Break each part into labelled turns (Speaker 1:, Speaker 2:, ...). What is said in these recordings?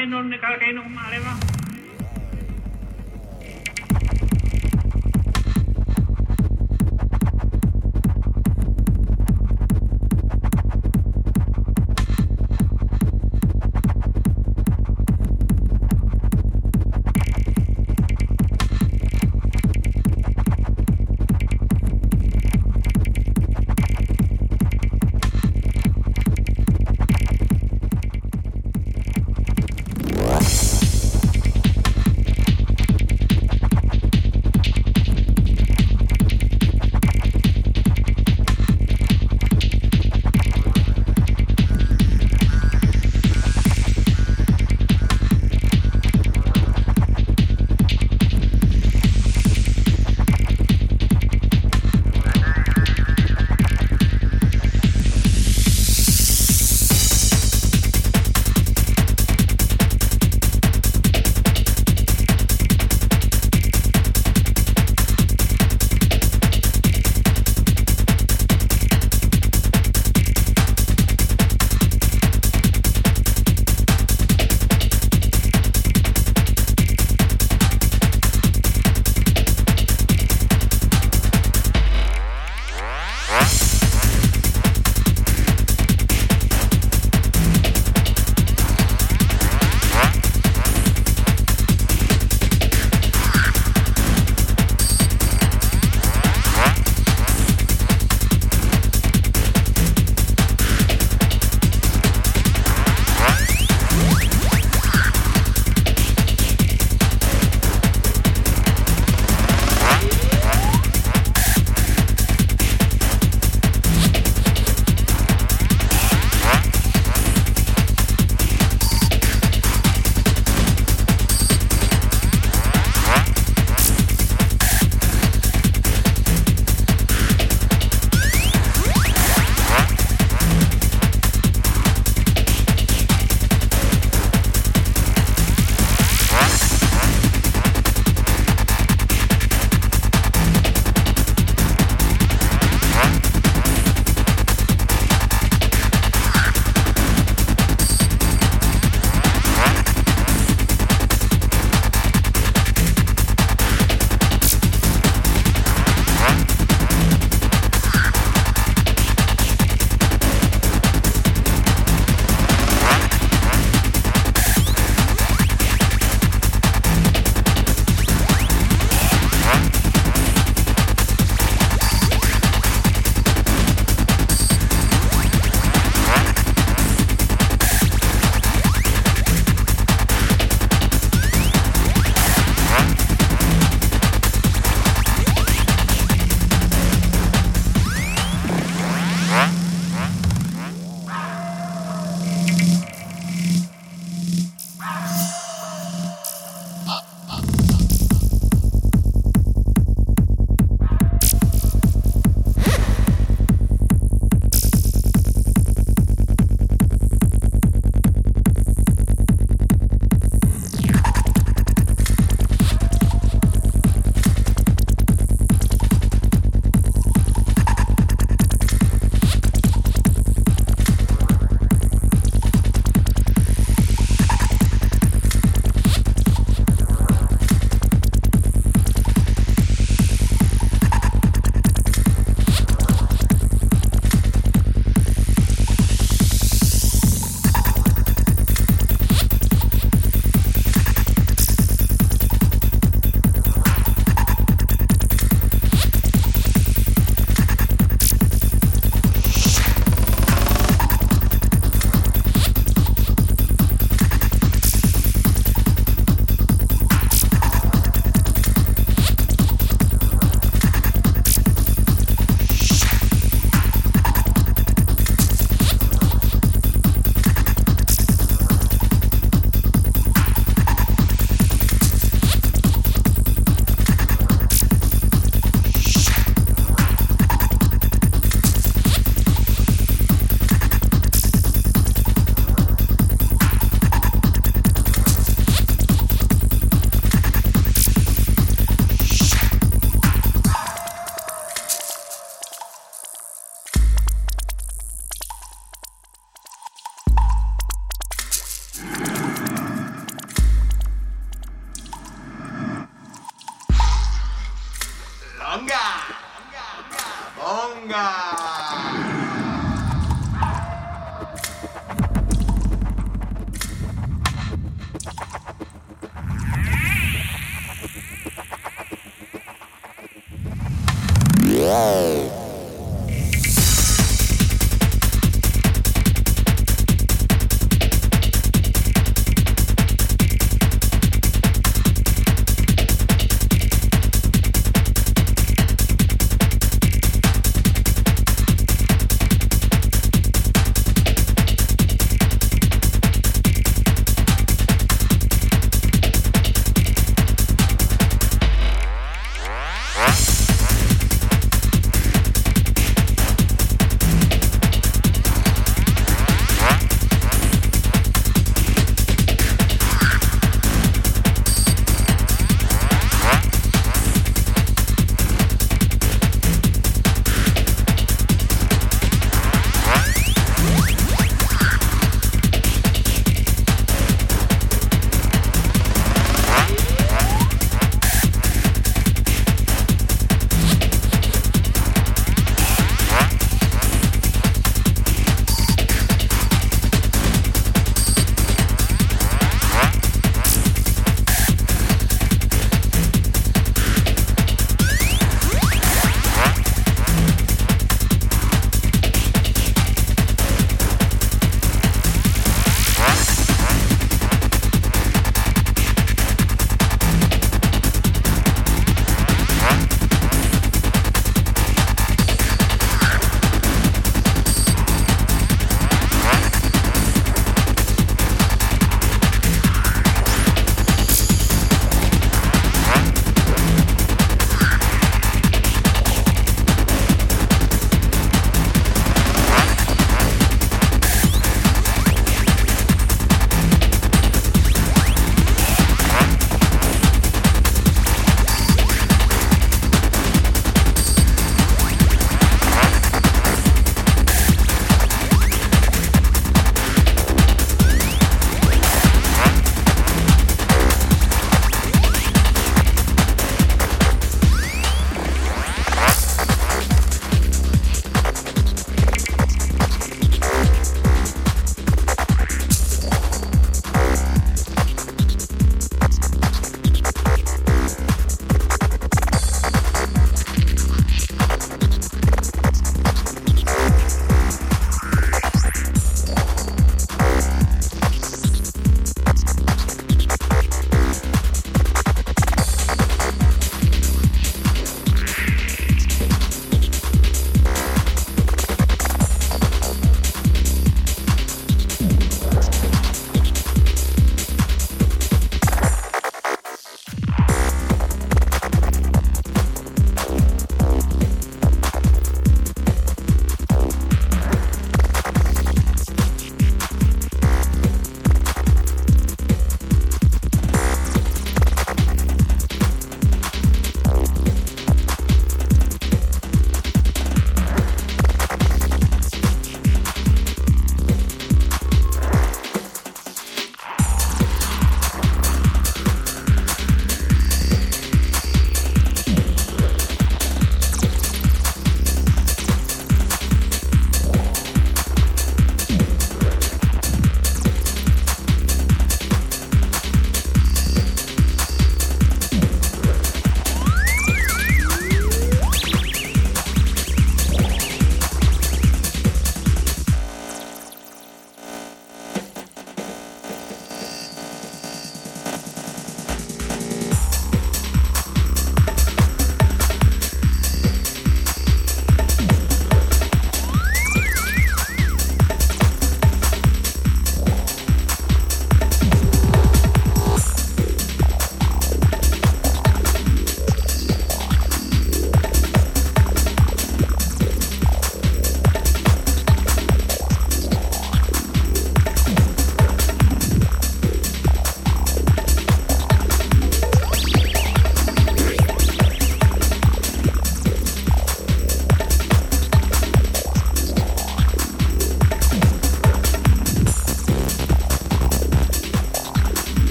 Speaker 1: eh, no nakalagay nung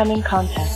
Speaker 2: upcoming
Speaker 3: content.